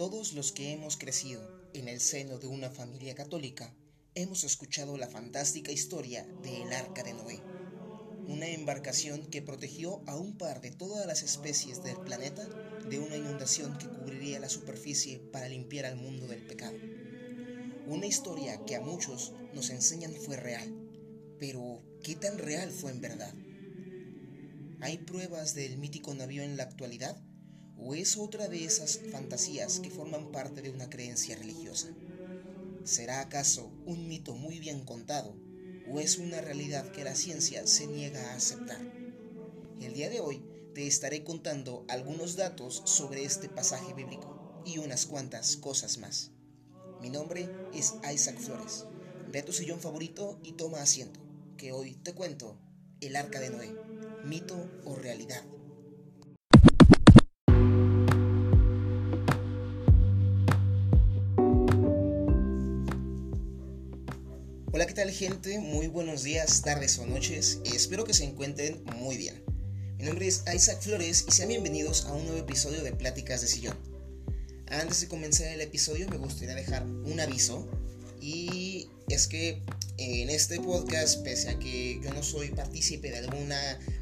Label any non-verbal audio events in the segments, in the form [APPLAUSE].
Todos los que hemos crecido en el seno de una familia católica hemos escuchado la fantástica historia de el Arca de Noé, una embarcación que protegió a un par de todas las especies del planeta de una inundación que cubriría la superficie para limpiar al mundo del pecado. Una historia que a muchos nos enseñan fue real, pero ¿qué tan real fue en verdad? ¿Hay pruebas del mítico navío en la actualidad? ¿O es otra de esas fantasías que forman parte de una creencia religiosa? ¿Será acaso un mito muy bien contado o es una realidad que la ciencia se niega a aceptar? El día de hoy te estaré contando algunos datos sobre este pasaje bíblico y unas cuantas cosas más. Mi nombre es Isaac Flores. Ve a tu sillón favorito y toma asiento, que hoy te cuento el arca de Noé, mito o realidad. Hola, ¿qué tal gente? Muy buenos días, tardes o noches. Espero que se encuentren muy bien. Mi nombre es Isaac Flores y sean bienvenidos a un nuevo episodio de Pláticas de Sillón. Antes de comenzar el episodio me gustaría dejar un aviso y es que en este podcast, pese a que yo no soy partícipe de alguna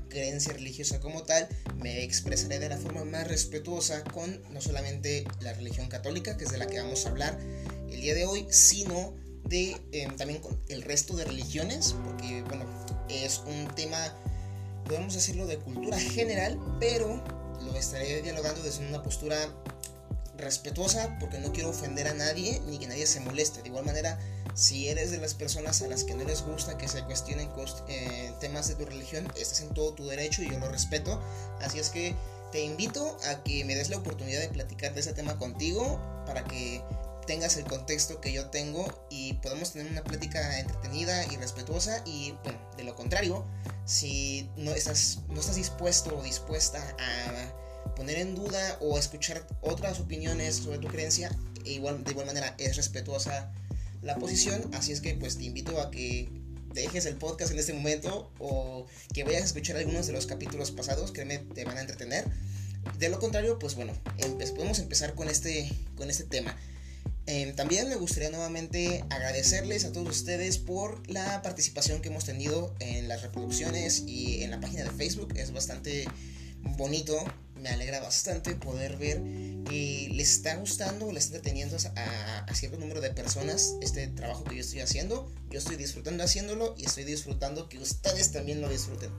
creencia religiosa como tal, me expresaré de la forma más respetuosa con no solamente la religión católica, que es de la que vamos a hablar el día de hoy, sino de em, también con el resto de religiones, porque bueno, es un tema, podemos decirlo, de cultura general, pero lo estaré dialogando desde una postura respetuosa, porque no quiero ofender a nadie ni que nadie se moleste. De igual manera, si eres de las personas a las que no les gusta que se cuestionen eh, temas de tu religión, estás en todo tu derecho y yo lo respeto. Así es que te invito a que me des la oportunidad de platicar de ese tema contigo para que tengas el contexto que yo tengo y podamos tener una plática entretenida y respetuosa y bueno, de lo contrario, si no estás, no estás dispuesto o dispuesta a poner en duda o escuchar otras opiniones sobre tu creencia, igual, de igual manera es respetuosa la posición, así es que pues te invito a que dejes el podcast en este momento o que vayas a escuchar algunos de los capítulos pasados, créeme, te van a entretener. De lo contrario, pues bueno, podemos empezar con este, con este tema. Em, también me gustaría nuevamente agradecerles a todos ustedes por la participación que hemos tenido en las reproducciones y en la página de Facebook. Es bastante bonito, me alegra bastante poder ver que les está gustando, les está deteniendo a, a, cierto número de personas este trabajo que yo estoy haciendo. Yo estoy disfrutando haciéndolo y estoy disfrutando que ustedes también lo disfruten.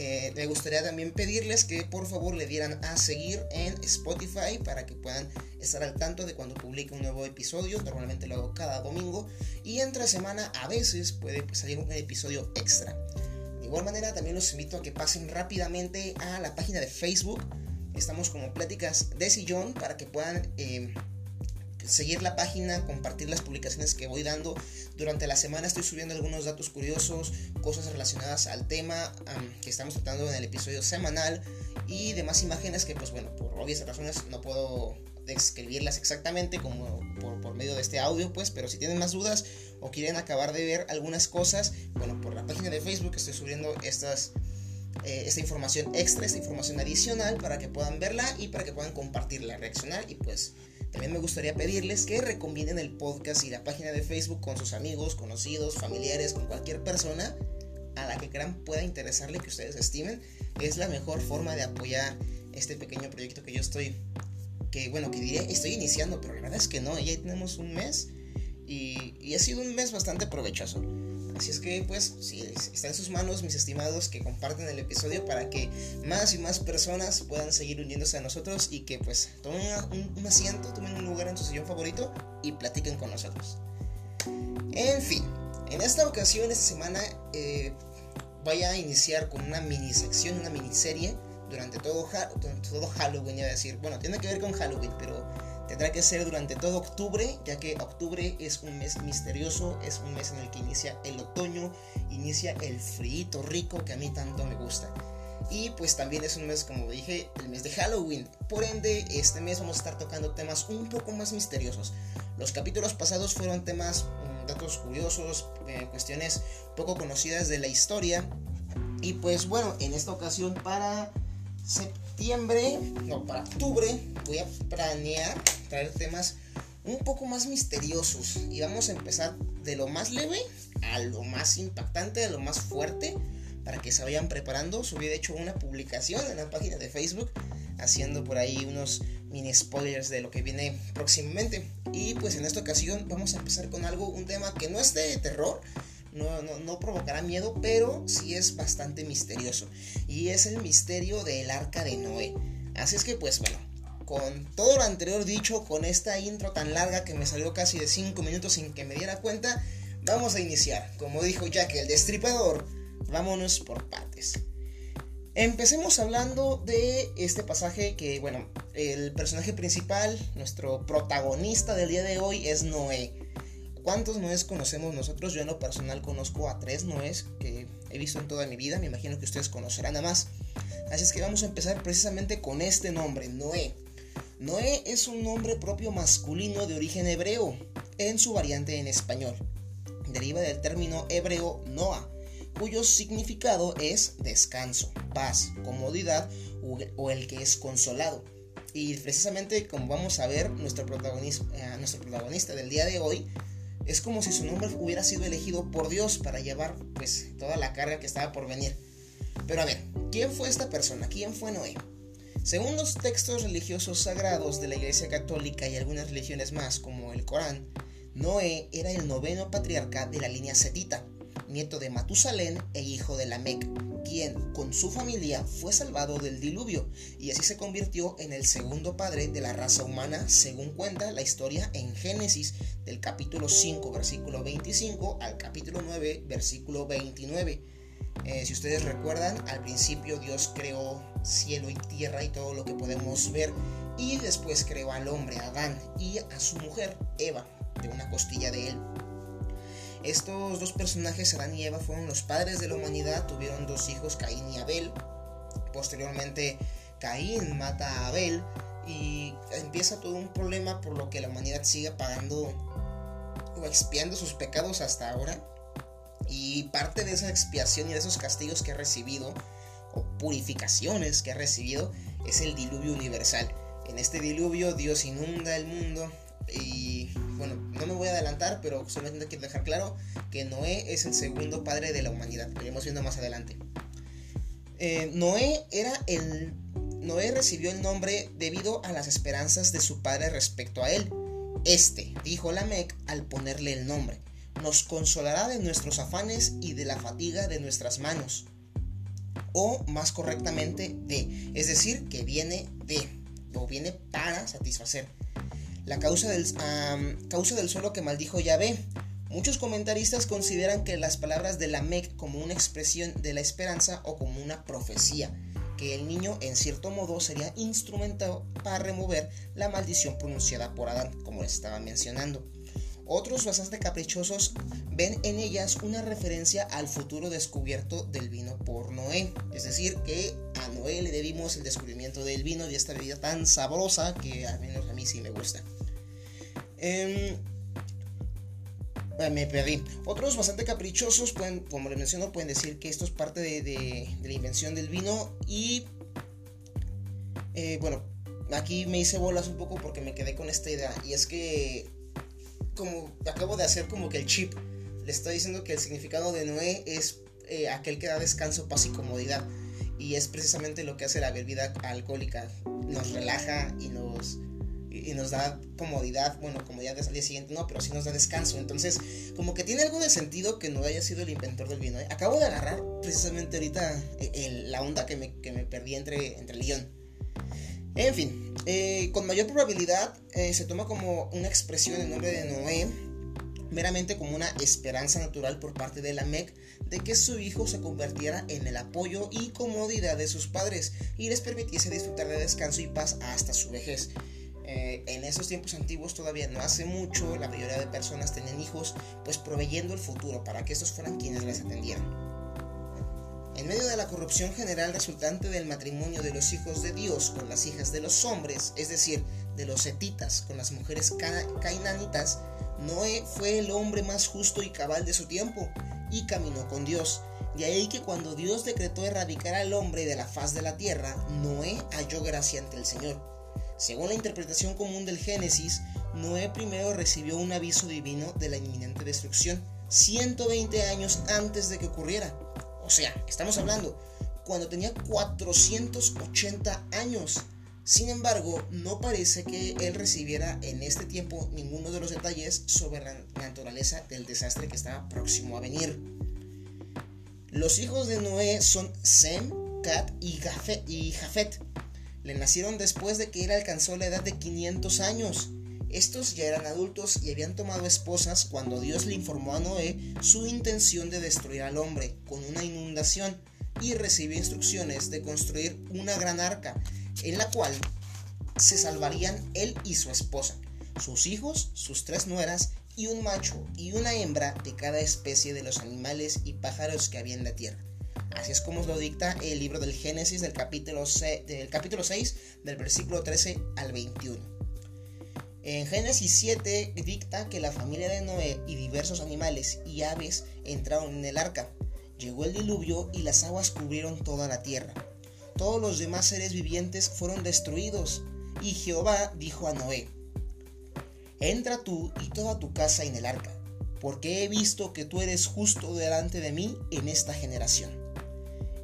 Eh, me gustaría también pedirles que por favor le dieran a seguir en Spotify para que puedan estar al tanto de cuando publique un nuevo episodio. Normalmente lo hago cada domingo y entre semana a veces puede salir un episodio extra. De igual manera también los invito a que pasen rápidamente a la página de Facebook. Estamos como Pláticas de Sillón para que puedan... Eh, seguir la página, compartir las publicaciones que voy dando. Durante la semana estoy subiendo algunos datos curiosos, cosas relacionadas al tema que estamos tratando en el episodio semanal y demás imágenes que pues bueno, por obvias razones no puedo describirlas exactamente como por, medio de este audio pues, pero si tienen más dudas o quieren acabar de ver algunas cosas, bueno, por la página de Facebook estoy subiendo estas... Eh, esta información extra, esta información adicional para que puedan verla y para que puedan compartirla, reaccionar y pues también me gustaría pedirles que recomienden el podcast y la página de Facebook con sus amigos, conocidos, familiares, con cualquier persona a la que crean pueda interesarle, que ustedes estimen. Es la mejor forma de apoyar este pequeño proyecto que yo estoy, que bueno, que diría, estoy iniciando, pero la verdad es que no, ya tenemos un mes y, y ha sido un mes bastante provechoso. Así es que pues si está en sus manos mis estimados que comparten el episodio para que más y más personas puedan seguir uniéndose a nosotros y que pues tomen un, asiento, tomen un lugar en su sillón favorito y platiquen con nosotros. En fin, en esta ocasión, esta semana eh, voy a iniciar con una mini sección, una miniserie durante todo, durante todo Halloween, a decir, bueno, tiene que ver con Halloween, pero Tendrá que ser durante todo octubre, ya que octubre es un mes misterioso, es un mes en el que inicia el otoño, inicia el frío rico que a mí tanto me gusta. Y pues también es un mes, como dije, el mes de Halloween. Por ende, este mes vamos a estar tocando temas un poco más misteriosos. Los capítulos pasados fueron temas, mm, datos curiosos, eh, cuestiones poco conocidas de la historia. Y pues bueno, en esta ocasión para septiembre, no, para octubre, voy a planear traer temas un poco más misteriosos. Y vamos a empezar de lo más leve a lo más impactante, a lo más fuerte, para que se vayan preparando. Subí de hecho una publicación en la página de Facebook haciendo por ahí unos mini spoilers de lo que viene próximamente. Y pues en esta ocasión vamos a empezar con algo, un tema que no es de terror, no, no, provocará miedo, pero sí es bastante misterioso. Y es el misterio del arca de Noé. Así es que pues bueno, con todo lo anterior dicho, con esta intro tan larga que me salió casi de 5 minutos sin que me diera cuenta, vamos a iniciar. Como dijo Jack el destripador, vámonos por partes. Empecemos hablando de este pasaje que, bueno, el personaje principal, nuestro protagonista del día de hoy es Noé. ¿Cuántos Noés conocemos nosotros? Yo en lo personal conozco a tres Noés que he visto en toda mi vida, me imagino que ustedes conocerán a más. Así es que vamos a empezar precisamente con este nombre, Noé. Noé es un nombre propio masculino de origen hebreo, en su variante en español. Deriva del término hebreo Noah, cuyo significado es descanso, paz, comodidad o el que es consolado. Y precisamente como vamos a ver, nuestro eh, nuestro protagonista del día de hoy es como si su nombre hubiera sido elegido por Dios para llevar pues toda la carga que estaba por venir. Pero a ver, ¿quién fue esta persona? ¿Quién fue Noé? Según los textos religiosos sagrados de la Iglesia Católica y algunas religiones más, como el Corán, Noé era el noveno patriarca de la línea setita nieto de Matusalén e hijo de Lamec, quien con su familia fue salvado del diluvio y así se convirtió en el segundo padre de la raza humana según cuenta la historia en Génesis del capítulo 5 versículo 25 al capítulo 9 versículo 29. Eh, si ustedes recuerdan, al principio Dios creó cielo y tierra y todo lo que podemos ver y después creó al hombre Adán y a su mujer Eva de una costilla de él. Estos dos personajes, Adán y Eva, fueron los padres de la humanidad, tuvieron dos hijos, Caín y Abel. Posteriormente, Caín mata a Abel y empieza todo un problema por lo que la humanidad sigue pagando o expiando sus pecados hasta ahora. Y parte de esa expiación y de esos castigos que ha recibido, o purificaciones que ha recibido, es el diluvio universal. En este diluvio Dios inunda el mundo y bueno, no me voy a adelantar, pero solamente quiero dejar claro que Noé es el segundo padre de la humanidad. Lo iremos viendo más adelante. Eh, Noé era el. Noé recibió el nombre debido a las esperanzas de su padre respecto a él. Este, dijo Lamec al ponerle el nombre, nos consolará de nuestros afanes y de la fatiga de nuestras manos. O más correctamente, de. Es decir, que viene de. O viene para satisfacer la causa del, suelo que maldijo Yahvé. Muchos comentaristas consideran que las palabras de la Mec como una expresión de la esperanza o como una profecía, que el niño en cierto modo sería instrumentado para remover la maldición pronunciada por Adán, como les estaba mencionando. Otros bastante caprichosos ven en ellas una referencia al futuro descubierto del vino por Noé. Es decir, que a Noé le debimos el descubrimiento del vino y esta bebida tan sabrosa que al menos a mí sí me gusta. Em, me perdí. Otros bastante caprichosos, pueden, como les menciono, pueden decir que esto es parte de, la invención del vino. Y eh, bueno, aquí me hice bolas un poco porque me quedé con esta idea. Y es que, como acabo de hacer como que el chip, le estoy diciendo que el significado de Noé es eh, aquel que da descanso, paz y comodidad. Y es precisamente lo que hace la bebida alcohólica. Nos relaja y nos y nos da comodidad, bueno, comodidad el día siguiente, no, pero sí nos da descanso. Entonces, como que tiene algo de sentido que no haya sido el inventor del vino. ¿eh? Acabo de agarrar precisamente ahorita eh, la onda que me, perdí entre, entre el guion. En fin, eh, con mayor probabilidad se toma como una expresión el nombre de Noé, meramente como una esperanza natural por parte de la MEC de que su hijo se convirtiera en el apoyo y comodidad de sus padres y les permitiese disfrutar de descanso y paz hasta su vejez. Eh, en esos tiempos antiguos todavía no hace mucho, la mayoría de personas tenían hijos, pues proveyendo el futuro para que estos fueran quienes les atendieran. En medio de la corrupción general resultante del matrimonio de los hijos de Dios con las hijas de los hombres, es decir, de los setitas con las mujeres cainanitas, Noé fue el hombre más justo y cabal de su tiempo y caminó con Dios. De ahí que cuando Dios decretó erradicar al hombre de la faz de la tierra, Noé halló gracia ante el Señor. Según la interpretación común del Génesis, Noé primero recibió un aviso divino de la inminente destrucción, 120 años antes de que ocurriera. O sea, estamos hablando cuando tenía 480 años. Sin embargo, no parece que él recibiera en este tiempo ninguno de los detalles sobre la naturaleza del desastre que estaba próximo a venir. Los hijos de Noé son Sem, Cat y Jafet. Le nacieron después de que él alcanzó la edad de 500 años. Estos ya eran adultos y habían tomado esposas cuando Dios le informó a Noé su intención de destruir al hombre con una inundación y recibió instrucciones de construir una gran arca en la cual se salvarían él y su esposa, sus hijos, sus tres nueras y un macho y una hembra de cada especie de los animales y pájaros que había en la tierra. Así es como lo dicta el libro del Génesis del capítulo, 6, del capítulo 6 del versículo 13 al 21. En Génesis 7 dicta que la familia de Noé y diversos animales y aves entraron en el arca. Llegó el diluvio y las aguas cubrieron toda la tierra todos los demás seres vivientes fueron destruidos. Y Jehová dijo a Noé, Entra tú y toda tu casa en el arca, porque he visto que tú eres justo delante de mí en esta generación.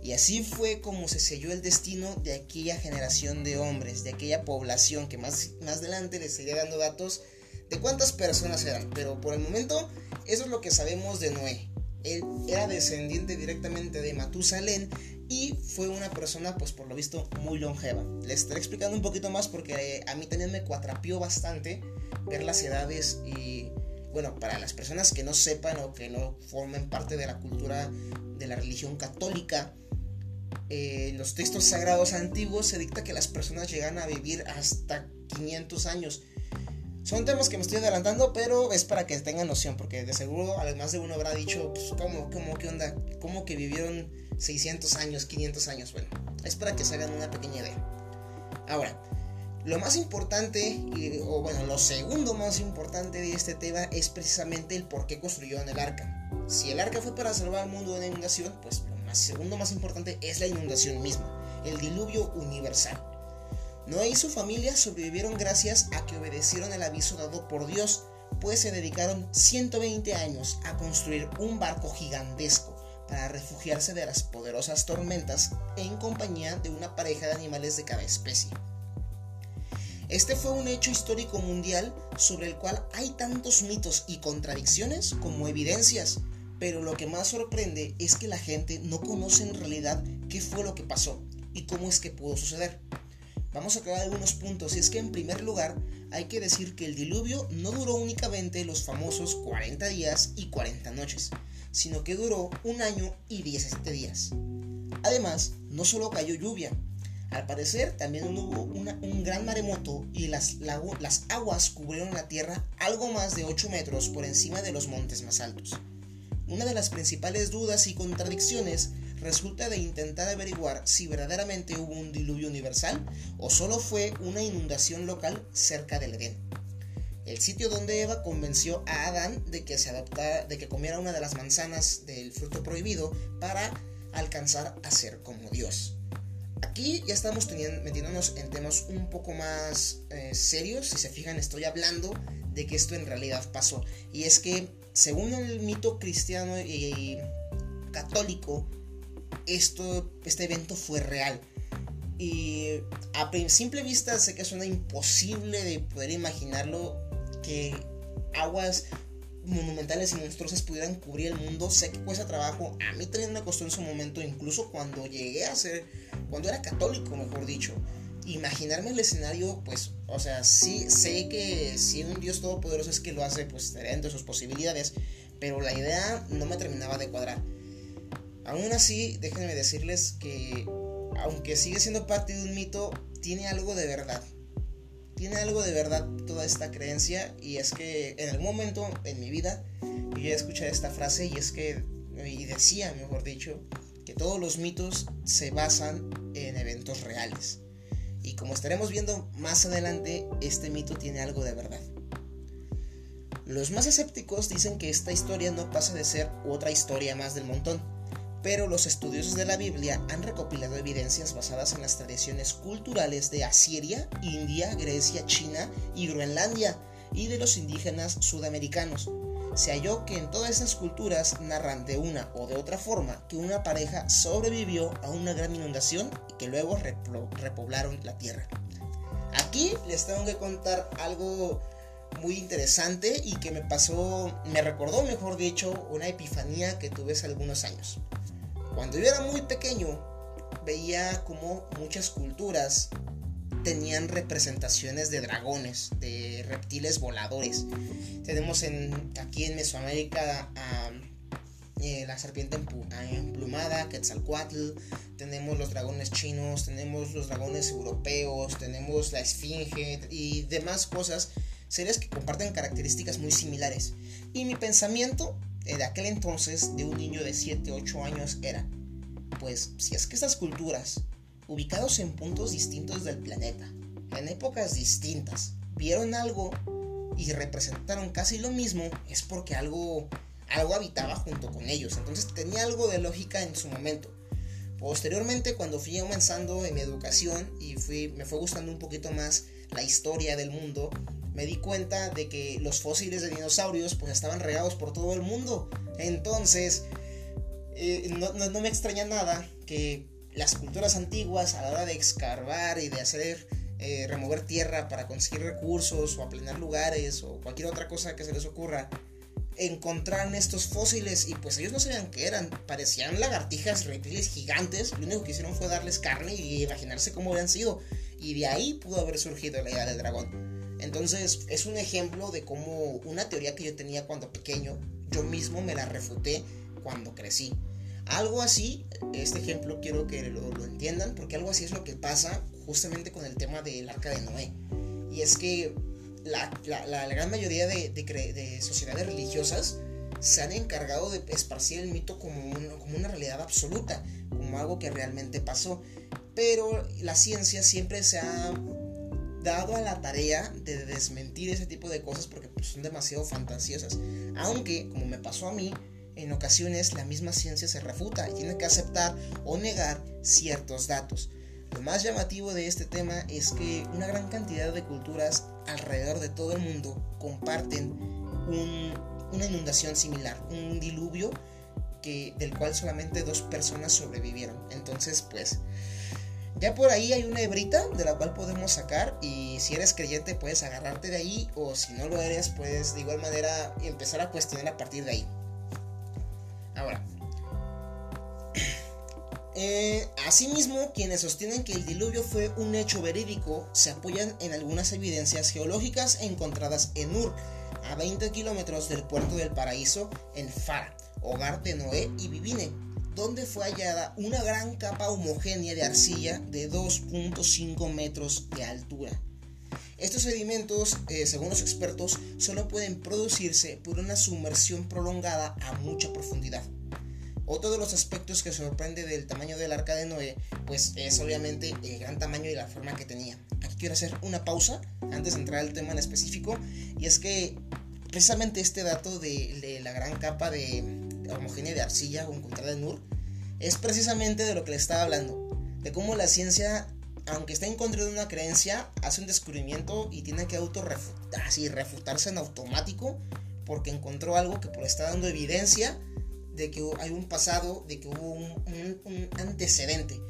Y así fue como se selló el destino de aquella generación de hombres, de aquella población que más, más adelante les seguiré dando datos de cuántas personas eran. Pero por el momento, eso es lo que sabemos de Noé. Él era descendiente directamente de Matusalén y fue una persona, pues por lo visto, muy longeva. Les estaré explicando un poquito más porque eh, a mí también me cuatrapió bastante ver las edades y, bueno, para las personas que no sepan o que no formen parte de la cultura de la religión católica, eh, en los textos sagrados antiguos se dicta que las personas llegan a vivir hasta 500 años. Son temas que me estoy adelantando, pero es para que tengan noción, porque de seguro además de uno habrá dicho, pues, ¿cómo, cómo, qué onda? ¿Cómo que vivieron 600 años, 500 años? Bueno, es para que se hagan una pequeña idea. Ahora, lo más importante, o bueno, lo segundo más importante de este tema es precisamente el por qué construyeron el arca. Si el arca fue para salvar al mundo de una inundación, pues segundo más importante es la inundación misma, el diluvio universal. Noé y su familia sobrevivieron gracias a que obedecieron el aviso dado por Dios, pues se dedicaron 120 años a construir un barco gigantesco para refugiarse de las poderosas tormentas en compañía de una pareja de animales de cada especie. Este fue un hecho histórico mundial sobre el cual hay tantos mitos y contradicciones como evidencias, pero lo que más sorprende es que la gente no conoce en realidad qué fue lo que pasó y cómo es que pudo suceder. Vamos a aclarar algunos puntos y es que en primer lugar hay que decir que el diluvio no duró únicamente los famosos 40 días y 40 noches, sino que duró un año y 17 días. Además, no solo cayó lluvia, al parecer también hubo un gran maremoto y las, las aguas cubrieron la tierra algo más de 8 metros por encima de los montes más altos. Una de las principales dudas y contradicciones resulta de intentar averiguar si verdaderamente hubo un diluvio universal o solo fue una inundación local cerca del Edén. El sitio donde Eva convenció a Adán de que se adaptara, de que comiera una de las manzanas del fruto prohibido para alcanzar a ser como Dios. Aquí ya estamos metiéndonos en temas un poco más eh, serios. Si se fijan, estoy hablando de que esto en realidad pasó. Y es que, según el mito cristiano y católico, esto, este evento fue real. Y a simple vista sé que suena imposible de poder imaginarlo que aguas monumentales y monstruosas pudieran cubrir el mundo. Sé que cuesta trabajo. A mí también me costó en su momento, incluso cuando llegué a ser, cuando era católico, mejor dicho. Imaginarme el escenario, pues, o sea, sí sé que si un Dios todopoderoso es que lo hace, pues estaría entre sus posibilidades. Pero la idea no me terminaba de cuadrar. Aún así, déjenme decirles que, aunque sigue siendo parte de un mito, tiene algo de verdad. Tiene algo de verdad toda esta creencia y es que en algún momento en mi vida yo ya escuché esta frase y es que, y decía, mejor dicho, que todos los mitos se basan en eventos reales. Y como estaremos viendo más adelante, este mito tiene algo de verdad. Los más escépticos dicen que esta historia no pasa de ser otra historia más del montón pero los estudiosos de la Biblia han recopilado evidencias basadas en las tradiciones culturales de Asiria, India, Grecia, China y Groenlandia, y de los indígenas sudamericanos. Se halló que en todas estas culturas narran de una o de otra forma que una pareja sobrevivió a una gran inundación y que luego repoblaron la tierra. Aquí les tengo que contar algo muy interesante y que me pasó, me recordó mejor dicho, una epifanía que tuve hace algunos años. Cuando yo era muy pequeño, veía como muchas culturas tenían representaciones de dragones, de reptiles voladores. Tenemos en, aquí en Mesoamérica eh, la serpiente emplumada, Quetzalcoatl, tenemos los dragones chinos, tenemos los dragones europeos, tenemos la esfinge y demás cosas, seres que comparten características muy similares. Y mi pensamiento de aquel entonces de un niño de 7, 8 años era, pues si es que estas culturas, ubicados en puntos distintos del planeta, en épocas distintas, vieron algo y representaron casi lo mismo, es porque algo, algo habitaba junto con ellos. Entonces tenía algo de lógica en su momento. Posteriormente, cuando fui avanzando en mi educación y fui, me fue gustando un poquito más la historia del mundo, me di cuenta de que los fósiles de dinosaurios pues estaban regados por todo el mundo. Entonces, eh, no, me extraña nada que las culturas antiguas a la hora de excavar y de hacer eh, remover tierra para conseguir recursos o aplanar lugares o cualquier otra cosa que se les ocurra, encontraran estos fósiles y pues ellos no sabían qué eran, parecían lagartijas, reptiles gigantes, lo único que hicieron fue darles carne y imaginarse cómo habían sido y de ahí pudo haber surgido la idea del dragón. Entonces es un ejemplo de cómo una teoría que yo tenía cuando pequeño, yo mismo me la refuté cuando crecí. Algo así, este ejemplo quiero que lo, entiendan, porque algo así es lo que pasa justamente con el tema del arca de Noé. Y es que la, gran mayoría de, sociedades religiosas se han encargado de esparcir el mito como, como una realidad absoluta, como algo que realmente pasó. Pero la ciencia siempre se ha dado a la tarea de desmentir ese tipo de cosas porque pues, son demasiado fantasiosas. Aunque, como me pasó a mí, en ocasiones la misma ciencia se refuta y tiene que aceptar o negar ciertos datos. Lo más llamativo de este tema es que una gran cantidad de culturas alrededor de todo el mundo comparten una inundación similar, un diluvio del cual solamente dos personas sobrevivieron. Entonces, pues, ya por ahí hay una hebrita de la cual podemos sacar y si eres creyente puedes agarrarte de ahí o si no lo eres puedes de igual manera empezar a cuestionar a partir de ahí. Ahora, eh, asimismo, quienes sostienen que el diluvio fue un hecho verídico se apoyan en algunas evidencias geológicas encontradas en Ur, a 20 kilómetros del puerto del paraíso en Fara, hogar de Noé y Vivine, donde fue hallada una gran capa homogénea de arcilla de 2.5 metros de altura. Estos sedimentos, eh, según los expertos, solo pueden producirse por una sumersión prolongada a mucha profundidad. Otro de los aspectos que sorprende del tamaño del arca de Noé, pues es obviamente el gran tamaño y la forma que tenía. Aquí quiero hacer una pausa antes de entrar al tema en específico, y es que precisamente este dato de la gran capa de, homogénea de arcilla encontrada en Ur, es precisamente de lo que le estaba hablando, de cómo la ciencia, aunque está en contra de una creencia, hace un descubrimiento y tiene que auto así, refutarse en automático porque encontró algo que pues, está dando evidencia de que hay un pasado, de que hubo un antecedente.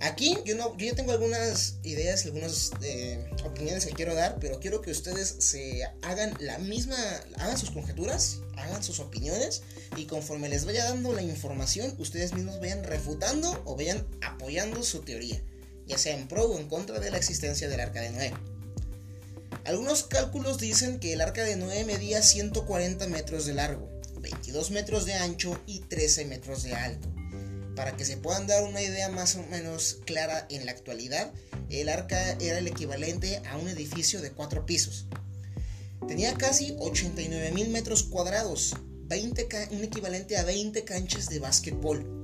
Aquí yo, no, yo tengo algunas ideas, algunas eh, opiniones que quiero dar, pero quiero que ustedes se hagan la misma, hagan sus conjeturas, hagan sus opiniones y conforme les vaya dando la información, ustedes mismos vayan refutando o vayan apoyando su teoría, ya sea en pro o en contra de la existencia del arca de Noé. Algunos cálculos dicen que el arca de Noé medía 140 metros de largo, 22 metros de ancho y 13 metros de alto. Para que se puedan dar una idea más o menos clara en la actualidad, el arca era el equivalente a un edificio de cuatro pisos. Tenía casi 89 mil metros cuadrados, 20 un equivalente a 20 canchas de básquetbol,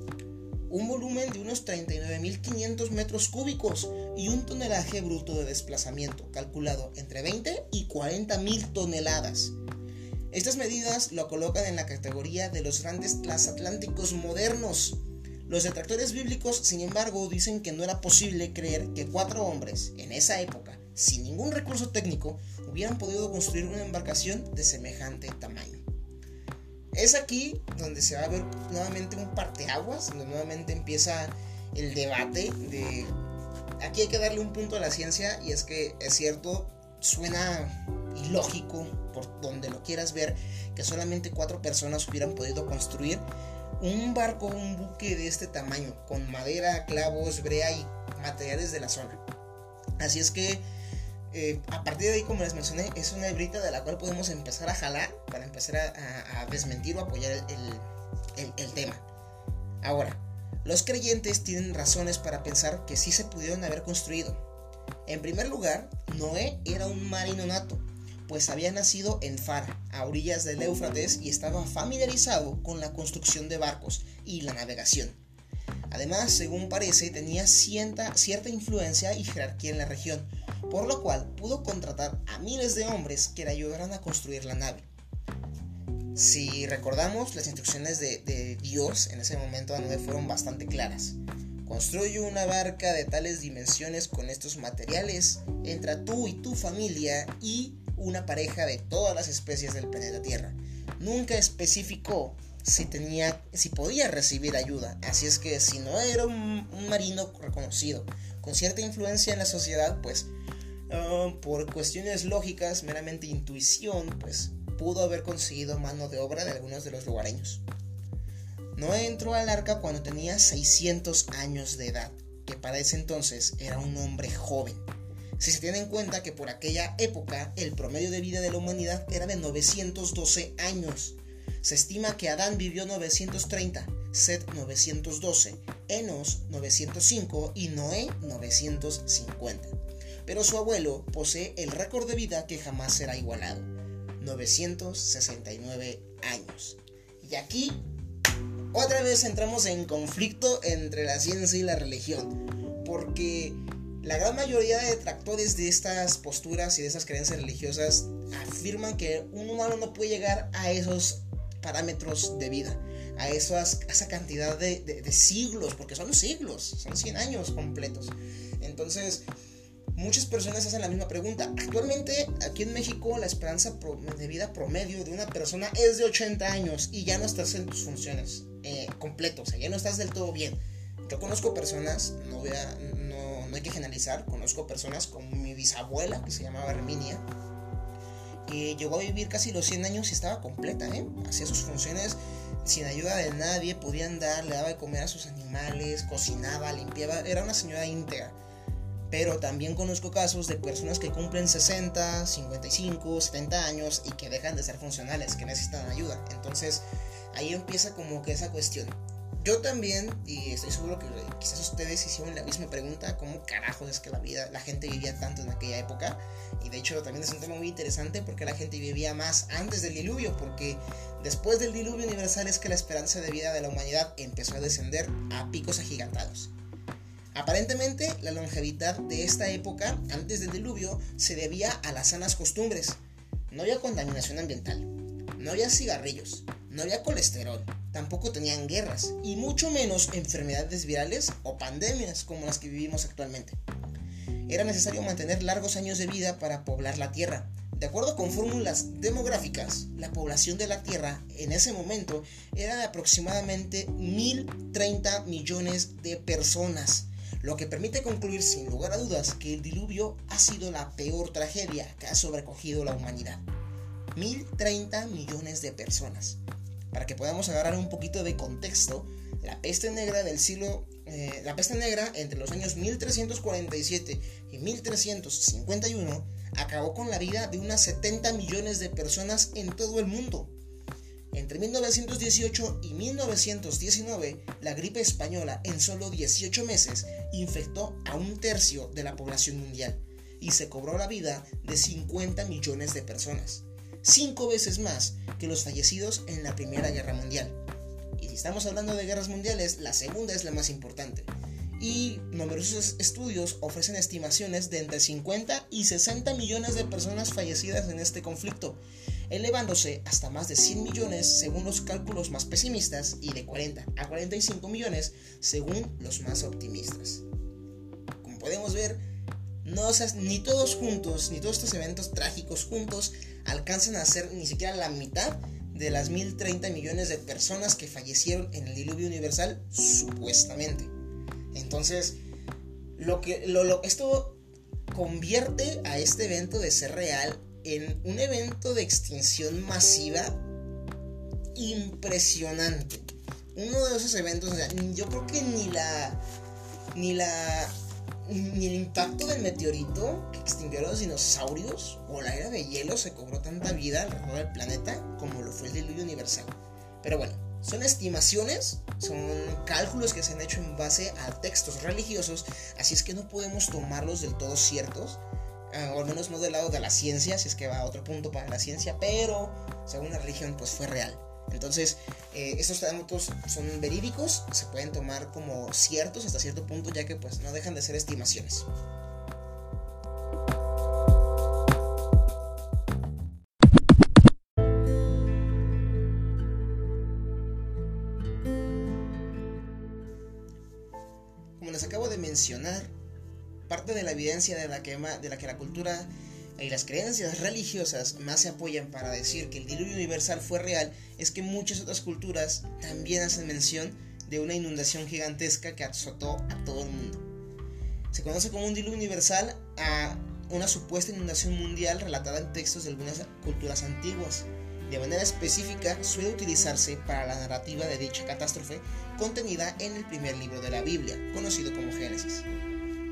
un volumen de unos 39.500 metros cúbicos y un tonelaje bruto de desplazamiento calculado entre 20 y 40 mil toneladas. Estas medidas lo colocan en la categoría de los grandes transatlánticos modernos. Los detractores bíblicos, sin embargo, dicen que no era posible creer que cuatro hombres, en esa época, sin ningún recurso técnico, hubieran podido construir una embarcación de semejante tamaño. Es aquí donde se va a ver nuevamente un parteaguas, donde nuevamente empieza el debate de... Aquí hay que darle un punto a la ciencia y es que es cierto, suena ilógico por donde lo quieras ver que solamente cuatro personas hubieran podido construir un barco, un buque de este tamaño, con madera, clavos, brea y materiales de la zona. Así es que eh, a partir de ahí, como les mencioné, es una hebrita de la cual podemos empezar a jalar para empezar a, desmentir o apoyar el, tema. Ahora, los creyentes tienen razones para pensar que sí se pudieron haber construido. En primer lugar, Noé era un marino nato, pues había nacido en Fara, a orillas del Éufrates, y estaba familiarizado con la construcción de barcos y la navegación. Además, según parece, tenía cierta, cierta influencia y jerarquía en la región, por lo cual pudo contratar a miles de hombres que le ayudaran a construir la nave. Si recordamos, las instrucciones de, Dios en ese momento a Noé fueron bastante claras. Construye una barca de tales dimensiones con estos materiales, entra tú y tu familia y una pareja de todas las especies del planeta Tierra. Nunca especificó si tenía, si podía recibir ayuda. Así es que si no era un, marino reconocido, con cierta influencia en la sociedad, pues ah, por cuestiones lógicas, meramente intuición, pues pudo haber conseguido mano de obra de algunos de los lugareños. No entró al arca cuando tenía 600 años de edad, que para ese entonces era un hombre joven si se tiene en cuenta que por aquella época el promedio de vida de la humanidad era de 912 años. Se estima que Adán vivió 930, Seth 912, Enos 905 y Noé 950. Pero su abuelo posee el récord de vida que jamás será igualado, 969 años. Y aquí otra vez entramos en conflicto entre la ciencia y la religión, porque la gran mayoría de detractores de estas posturas y de esas creencias religiosas afirman que un humano no puede llegar a esos parámetros de vida, a, esas, esa cantidad de, siglos, porque son siglos, son 100 años completos. Entonces, muchas personas hacen la misma pregunta. Actualmente, aquí en México, la esperanza de vida promedio de una persona es de 80 años y ya no estás en tus funciones eh, o sea, ya no estás del todo bien. Yo conozco personas, no voy a, no hay que generalizar, conozco personas como mi bisabuela, que se llamaba Herminia, que llegó a vivir casi los 100 años y estaba completa, ¿eh? hacía sus funciones sin ayuda de nadie, podía andar, le daba de comer a sus animales, cocinaba, limpiaba, era una señora íntegra. Pero también conozco casos de personas que cumplen 60, 55, 70 años y que dejan de ser funcionales, que necesitan ayuda. Entonces ahí empieza como que esa cuestión yo también, y estoy seguro que quizás ustedes hicieron la misma pregunta, ¿cómo carajos es que la vida, la gente vivía tanto en aquella época? Y de hecho también es un tema muy interesante porque la gente vivía más antes del diluvio, porque después del diluvio universal es que la esperanza de vida de la humanidad empezó a descender a picos agigantados. Aparentemente, la longevidad de esta época, antes del diluvio, se debía a las sanas costumbres. No había contaminación ambiental, no había cigarrillos, no había colesterol, tampoco tenían guerras y mucho menos enfermedades virales o pandemias como las que vivimos actualmente. Era necesario mantener largos años de vida para poblar la Tierra. De acuerdo con fórmulas demográficas, la población de la Tierra en ese momento era de aproximadamente 1.030 millones de personas, lo que permite concluir sin lugar a dudas que el diluvio ha sido la peor tragedia que ha sobrecogido la humanidad. 1.030 millones de personas. Para que podamos agarrar un poquito de contexto, la peste negra del siglo, eh, la peste negra entre los años 1347 y 1351 acabó con la vida de unas 70 millones de personas en todo el mundo. Entre 1918 y 1919, la gripe española en solo 18 meses infectó a un tercio de la población mundial y se cobró la vida de 50 millones de personas cinco veces más que los fallecidos en la Primera Guerra Mundial. Y si estamos hablando de guerras mundiales, la segunda es la más importante. Y numerosos estudios ofrecen estimaciones de entre 50 y 60 millones de personas fallecidas en este conflicto. Elevándose hasta más de 100 millones según los cálculos más pesimistas y de 40 a 45 millones según los más optimistas. Como podemos ver, no, ni todos juntos, ni todos estos eventos trágicos juntos alcanzan a ser ni siquiera la mitad de las 1030 millones de personas que fallecieron en el diluvio universal, supuestamente. Entonces, lo que, esto convierte a este evento de ser real en un evento de extinción masiva impresionante. Uno de esos eventos, yo creo que ni la ni la ni el impacto del meteorito que extinguió a los dinosaurios o la era de hielo se cobró tanta vida alrededor del planeta como lo fue el diluvio universal. Pero bueno, son estimaciones, son cálculos que se han hecho en base a textos religiosos, así es que no podemos tomarlos del todo ciertos, o al menos no del lado de la ciencia, si es que va a otro punto para la ciencia, pero según la religión pues fue real. Entonces, eh, estos datos son verídicos, se pueden tomar como ciertos hasta cierto punto, ya que pues no dejan de ser estimaciones. Como les acabo de mencionar, parte de la evidencia de la que, de la, que la cultura y las creencias religiosas más se apoyan para decir que el diluvio universal fue real es que muchas otras culturas también hacen mención de una inundación gigantesca que azotó a todo el mundo. Se conoce como un diluvio universal a una supuesta inundación mundial relatada en textos de algunas culturas antiguas. De manera específica suele utilizarse para la narrativa de dicha catástrofe contenida en el primer libro de la Biblia, conocido como Génesis.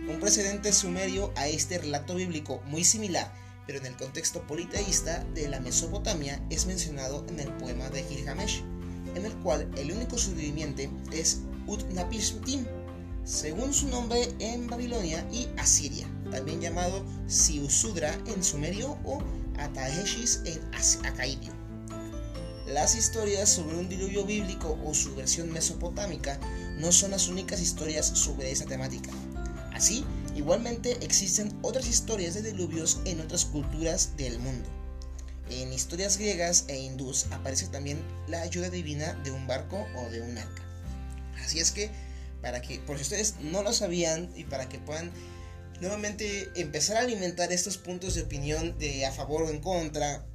Un precedente sumerio a este relato bíblico muy similar, pero en el contexto politeísta de la Mesopotamia, es mencionado en el poema de Gilgamesh, en el cual el único sobreviviente es Utnapishtim, según su nombre en Babilonia y Asiria, también llamado Siusudra en sumerio o Ataheshis en acaidio. Las historias sobre un diluvio bíblico o su versión mesopotámica no son las únicas historias sobre esa temática. Así, igualmente existen otras historias de diluvios en otras culturas del mundo. En historias griegas e hindús aparece también la ayuda divina de un barco o de un arca. Así es que, para que, por si ustedes no lo sabían y para que puedan nuevamente empezar a alimentar estos puntos de opinión de a favor o en contra,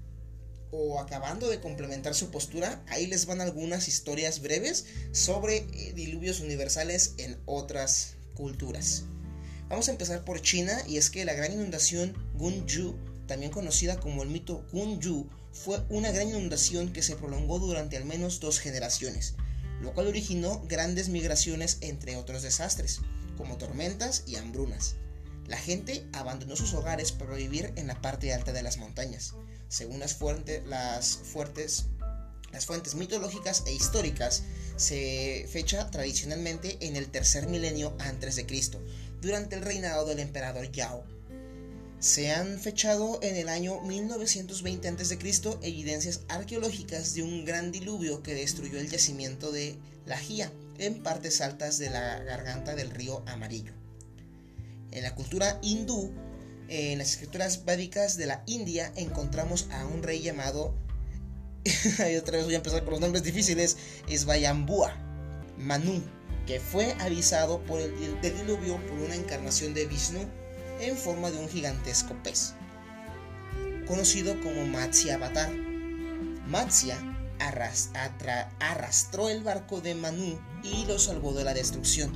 o acabando de complementar su postura, ahí les van algunas historias breves sobre eh, diluvios universales en otras culturas. Vamos a empezar por China y es que la gran inundación Gunju, también conocida como el mito Gunju, fue una gran inundación que se prolongó durante al menos dos generaciones, lo cual originó grandes migraciones entre otros desastres, como tormentas y hambrunas. La gente abandonó sus hogares para vivir en la parte alta de las montañas. Según las, las, fuertes, las fuentes mitológicas e históricas, se fecha tradicionalmente en el tercer milenio antes de Cristo, durante el reinado del emperador Yao. Se han fechado en el año 1920 a.C. evidencias arqueológicas de un gran diluvio que destruyó el yacimiento de La Gia en partes altas de la garganta del río Amarillo. En la cultura hindú, en las escrituras védicas de la India, encontramos a un rey llamado, [LAUGHS] y otra vez voy a empezar con los nombres difíciles, Svayambua, Manu, que fue avisado por el diluvio por una encarnación de Vishnu en forma de un gigantesco pez, conocido como Matsya Avatar. Matsya arrastró el barco de Manu y lo salvó de la destrucción.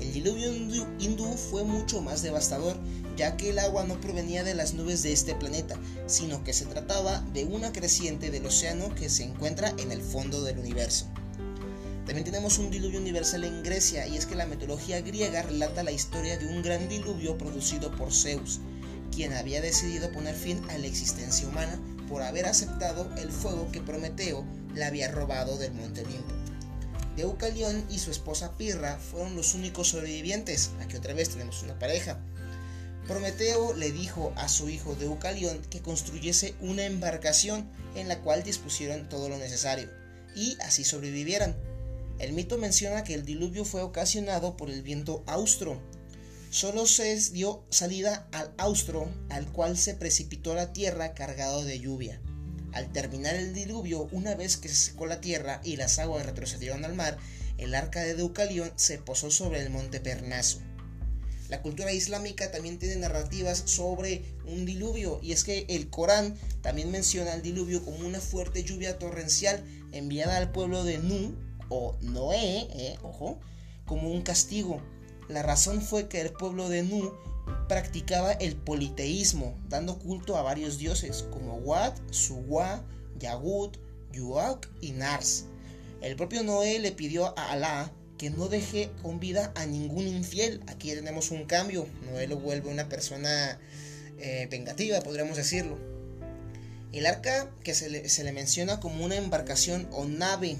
El diluvio hindú fue mucho más devastador, ya que el agua no provenía de las nubes de este planeta, sino que se trataba de una creciente del océano que se encuentra en el fondo del universo. También tenemos un diluvio universal en Grecia y es que la mitología griega relata la historia de un gran diluvio producido por Zeus, quien había decidido poner fin a la existencia humana por haber aceptado el fuego que Prometeo le había robado del monte Olimpo. Deucalión y su esposa Pirra fueron los únicos sobrevivientes. Aquí otra vez tenemos una pareja. Prometeo le dijo a su hijo Deucalión que construyese una embarcación en la cual dispusieran todo lo necesario y así sobrevivieran. El mito menciona que el diluvio fue ocasionado por el viento austro. Solo se dio salida al austro, al cual se precipitó la tierra cargado de lluvia. Al terminar el diluvio, una vez que se secó la tierra y las aguas retrocedieron al mar, el arca de Deucalión se posó sobre el monte Pernaso. La cultura islámica también tiene narrativas sobre un diluvio y es que el Corán también menciona el diluvio como una fuerte lluvia torrencial enviada al pueblo de Nu o Noé, eh, ojo, como un castigo. La razón fue que el pueblo de Nu practicaba el politeísmo, dando culto a varios dioses como Wat, Suwa, Yagut, Yuak y Nars. El propio Noé le pidió a Alá que no deje con vida a ningún infiel. Aquí tenemos un cambio. Noé lo vuelve una persona eh, vengativa, podríamos decirlo. El arca que se le, se le menciona como una embarcación o nave.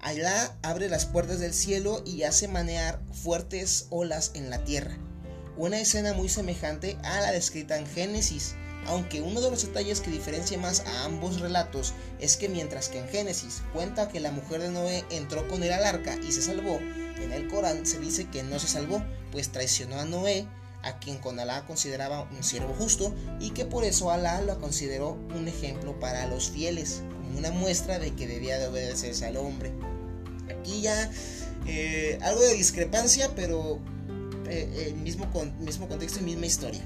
Alá abre las puertas del cielo y hace manear fuertes olas en la tierra. Una escena muy semejante a la descrita en Génesis aunque uno de los detalles que diferencia más a ambos relatos es que mientras que en Génesis cuenta que la mujer de Noé entró con él al arca y se salvó, en el Corán se dice que no se salvó, pues traicionó a Noé, a quien con Alá consideraba un siervo justo, y que por eso Alá lo consideró un ejemplo para los fieles, como una muestra de que debía de obedecerse al hombre. Aquí ya eh, algo de discrepancia, pero eh, el mismo, contexto y misma historia.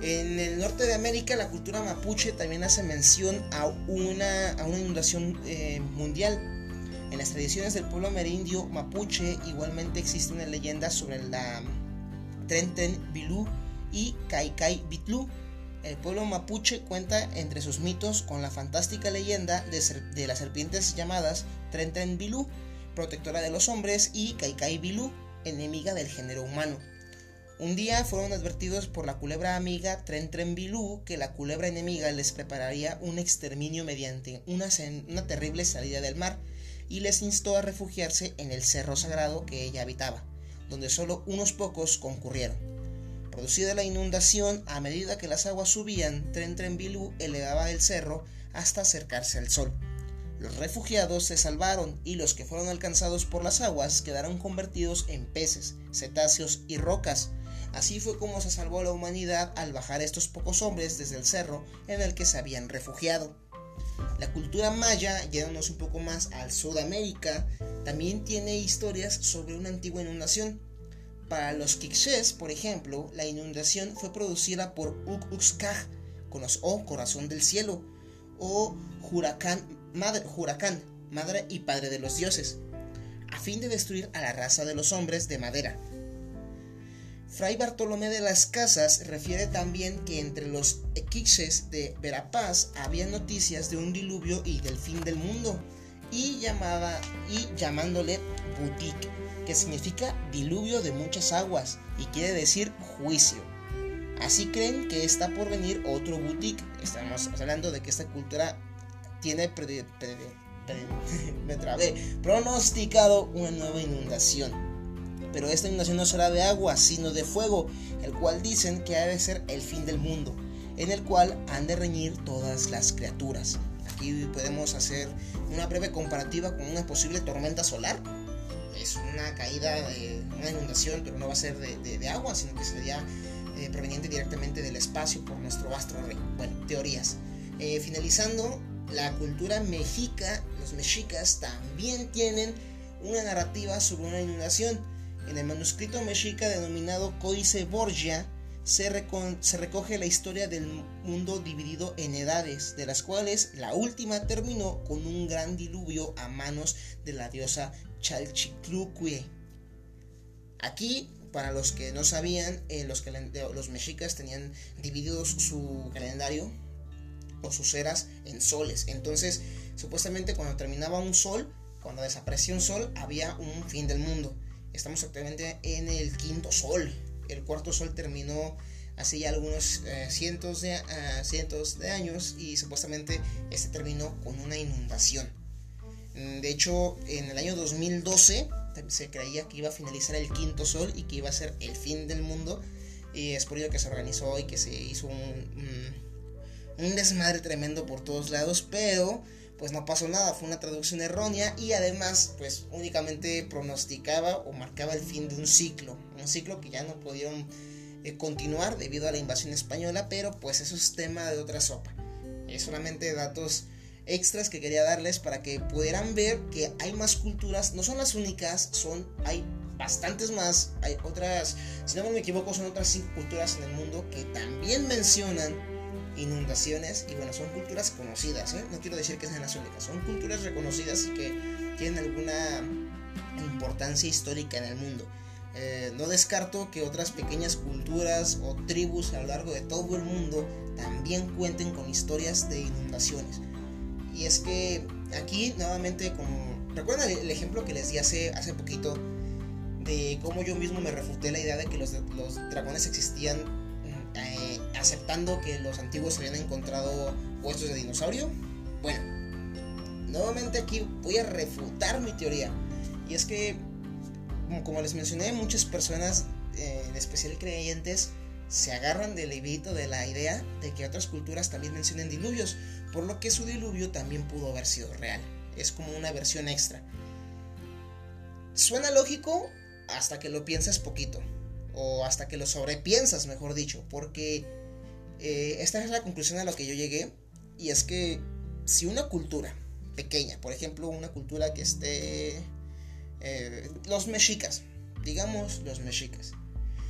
En el norte de América la cultura mapuche también hace mención a una, inundación eh, mundial. En las tradiciones del pueblo amerindio mapuche igualmente existe una leyenda sobre la Trenten Bilú y Kaikai Bitlu. El pueblo mapuche cuenta entre sus mitos con la fantástica leyenda de, las serpientes llamadas Trenten Bilú, protectora de los hombres, y Kaikai Bilú, enemiga del género humano. Un día fueron advertidos por la culebra amiga Tren Tren que la culebra enemiga les prepararía un exterminio mediante una, una terrible salida del mar y les instó a refugiarse en el cerro sagrado que ella habitaba, donde solo unos pocos concurrieron. Producida la inundación, a medida que las aguas subían, Tren Tren Bilú elevaba el cerro hasta acercarse al sol. Los refugiados se salvaron y los que fueron alcanzados por las aguas quedaron convertidos en peces, cetáceos y rocas, Así fue como se salvó la humanidad al bajar estos pocos hombres desde el cerro en el que se habían refugiado. La cultura maya, yéndonos un poco más al Sudamérica, también tiene historias sobre una antigua inundación. Para los Quichés, por ejemplo, la inundación fue producida por Uk-Uxkaj, con los O, corazón del cielo, o Huracán, madre, y padre de los dioses, a fin de destruir a la raza de los hombres de madera. Fray Bartolomé de las Casas refiere también que entre los equiches de Verapaz había noticias de un diluvio y del fin del mundo, y, y llamándole boutique, que significa diluvio de muchas aguas y quiere decir juicio. Así creen que está por venir otro boutique. Estamos hablando de que esta cultura tiene [LAUGHS] pronosticado una nueva inundación pero esta inundación no será de agua, sino de fuego, el cual dicen que ha de ser el fin del mundo, en el cual han de reñir todas las criaturas. Aquí podemos hacer una breve comparativa con una posible tormenta solar. Es una caída de una inundación, pero no va a ser de, agua, sino que sería eh, proveniente directamente del espacio por nuestro astro rey. Bueno, teorías. Eh, finalizando, la cultura mexica, los mexicas también tienen una narrativa sobre una inundación en el manuscrito mexica denominado Códice Borgia se, recoge la historia del mundo dividido en edades, de las cuales la última terminó con un gran diluvio a manos de la diosa Chalchicluque. Aquí, para los que no sabían, eh, los, los mexicas tenían divididos su calendario o sus eras en soles. Entonces, supuestamente cuando terminaba un sol, cuando desaparecía un sol, había un fin del mundo. Estamos actualmente en el quinto sol. El cuarto sol terminó hace ya algunos eh, cientos, de, ah, cientos de años y supuestamente este terminó con una inundación. Mm, de hecho, en el año 2012 se creía que iba a finalizar el quinto sol y que iba a ser el fin del mundo. Y es por ello que se organizó y que se hizo un, un desmadre tremendo por todos lados. Pero pues no pasó nada, fue una traducción errónea y además pues únicamente pronosticaba o marcaba el fin de un ciclo, un ciclo que ya no pudieron eh, continuar debido a la invasión española, pero pues eso es tema de otra sopa. Es solamente datos extras que quería darles para que pudieran ver que hay más culturas, no son las únicas, son hay bastantes más, hay otras, si no me equivoco, son otras cinco culturas en el mundo que también mencionan inundaciones y bueno, son culturas conocidas, ¿eh? no quiero decir que sean las únicas, son culturas reconocidas y que tienen alguna importancia histórica en el mundo. Eh, no descarto que otras pequeñas culturas o tribus a lo largo de todo el mundo también cuenten con historias de inundaciones. Y es que aquí nuevamente como... ¿Recuerdan el, ejemplo que les di hace, hace poquito? De cómo yo mismo me refuté la idea de que los, los dragones existían eh, aceptando que los antiguos habían encontrado huesos de dinosaurio. Bueno, nuevamente aquí voy a refutar mi teoría. Y es que, como les mencioné, muchas personas, eh, en especial creyentes, se agarran del librito de la idea de que otras culturas también mencionen diluvios, por lo que su diluvio también pudo haber sido real. Es como una versión extra. Suena lógico hasta que lo piensas poquito, o hasta que lo sobrepiensas, mejor dicho, porque eh, esta es la conclusión a la que yo llegué, y es que si una cultura pequeña, por ejemplo, una cultura que esté... Eh, los mexicas, digamos los mexicas,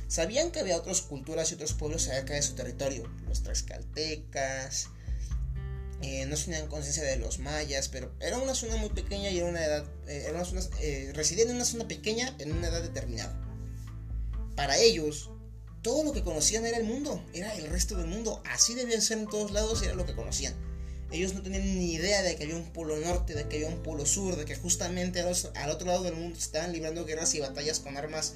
sabían que había otras culturas y otros pueblos cerca de su territorio, los tlaxcaltecas, eh, no tenían conciencia de los mayas, pero era una zona muy pequeña y era una edad, era una zona, en una zona pequeña en una edad determinada. Para ellos, todo lo que conocían era el mundo, era el resto del mundo, así debían ser en todos lados era lo que conocían. Ellos no tenían ni idea de que había un polo norte, de que había un polo sur, de que justamente al otro lado del mundo estaban librando guerras y batallas con armas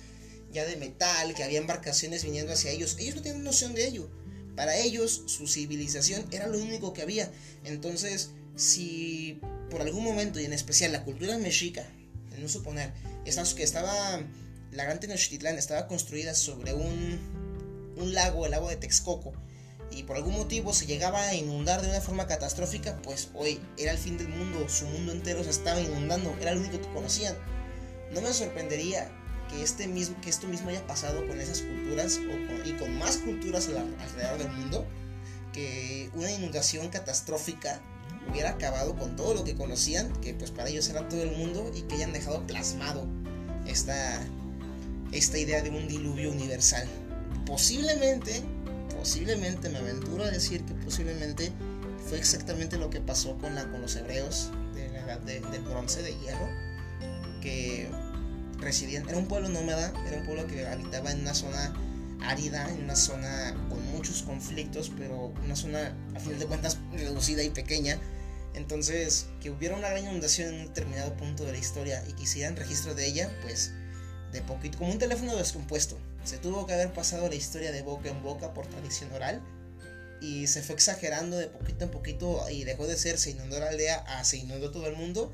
ya de metal, que había embarcaciones viniendo hacia ellos. Ellos no tenían noción de ello. Para ellos, su civilización era lo único que había. Entonces, si por algún momento, y en especial la cultura mexica, en no suponer, que estaba, la gran Tenochtitlán estaba construida sobre un, lago, el lago de Texcoco, y por algún motivo se llegaba a inundar de una forma catastrófica, pues hoy era el fin del mundo, su mundo entero se estaba inundando, era lo único que conocían. No me sorprendería que, este mismo, que esto mismo haya pasado con esas culturas y con más culturas alrededor del mundo, que una inundación catastrófica hubiera acabado con todo lo que conocían, que pues para ellos era todo el mundo, y que hayan dejado plasmado esta, esta idea de un diluvio universal. Posiblemente, posiblemente, me aventuro a decir que posiblemente fue exactamente lo que pasó con, la, con los hebreos de del bronce de hierro, que residían, era un pueblo nómada, era un pueblo que habitaba en una zona árida, en una zona con muchos conflictos, pero una zona a fin de cuentas reducida y pequeña. Entonces, que hubiera una gran inundación en un determinado punto de la historia y quisieran registro de ella, pues de poquito, como un teléfono descompuesto. Se tuvo que haber pasado la historia de boca en boca por tradición oral y se fue exagerando de poquito en poquito y dejó de ser se inundó la aldea a se inundó todo el mundo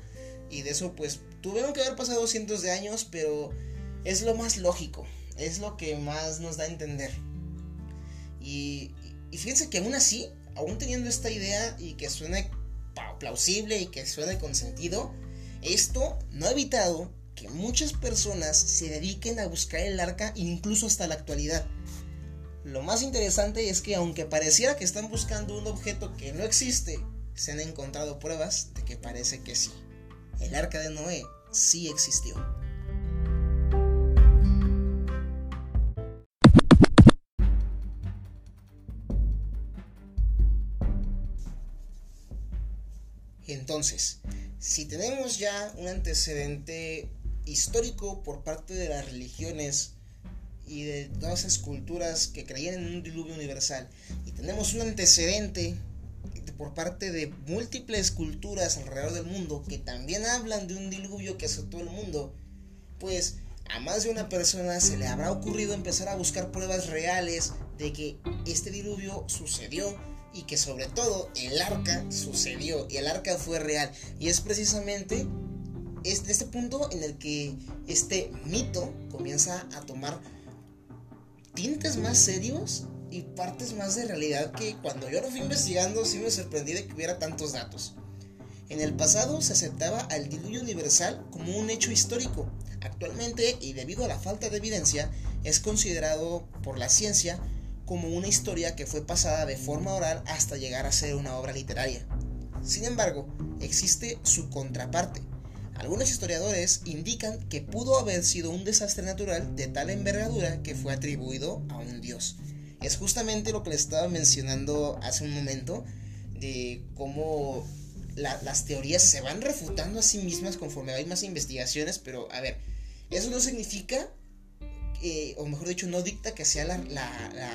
y de eso pues tuvieron que haber pasado cientos de años, pero es lo más lógico, es lo que más nos da a entender. Y, fíjense que aún así, aún teniendo esta idea y que suene plausible y que suene con sentido, esto no ha evitado que muchas personas se dediquen a buscar el arca incluso hasta la actualidad. Lo más interesante es que aunque pareciera que están buscando un objeto que no existe, se han encontrado pruebas de que parece que sí el arca de Noé sí existió. Entonces, si tenemos ya un antecedente histórico por parte de las religiones y de todas esas culturas que creían en un diluvio universal, y tenemos un antecedente por parte de múltiples culturas alrededor del mundo que también hablan de un diluvio que azotó el mundo, pues a más de una persona se le habrá ocurrido empezar a buscar pruebas reales de que este diluvio sucedió y que sobre todo el arca sucedió y el arca fue real. Y es precisamente este, este punto en el que este mito comienza a tomar tintes más serios y partes más de realidad que cuando yo lo fui investigando sí me sorprendí de que hubiera tantos datos. En el pasado se aceptaba al diluvio universal como un hecho histórico. Actualmente, y debido a la falta de evidencia, es considerado por la ciencia como una historia que fue pasada de forma oral hasta llegar a ser una obra literaria. Sin embargo, existe su contraparte. Algunos historiadores indican que pudo haber sido un desastre natural de tal envergadura que fue atribuido a un dios. Es justamente lo que les estaba mencionando hace un momento, de cómo las teorías se van refutando a sí mismas conforme hay más investigaciones, pero a ver, eso no significa, o mejor dicho, no dicta que sea la,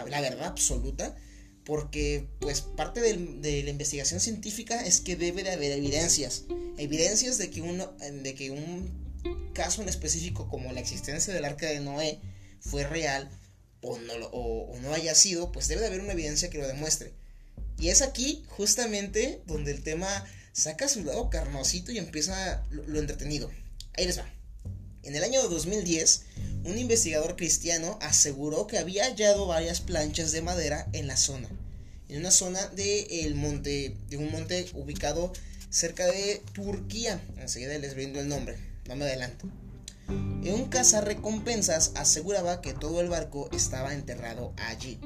la verdad absoluta, porque pues parte de la investigación científica es que debe de haber evidencias, evidencias de que, uno, de que un caso en específico como la existencia del arca de Noé fue real o no, o, no haya sido, pues debe de haber una evidencia que lo demuestre. Y es aquí justamente donde el tema saca su lado carnosito y empieza lo entretenido. Ahí les va. En el año 2010, un investigador cristiano aseguró que había hallado varias planchas de madera en la zona, en una zona de, el monte, de un monte ubicado cerca de Turquía. Enseguida les brindo el nombre, no me adelanto. En un cazarrecompensas aseguraba que todo el barco estaba enterrado allí.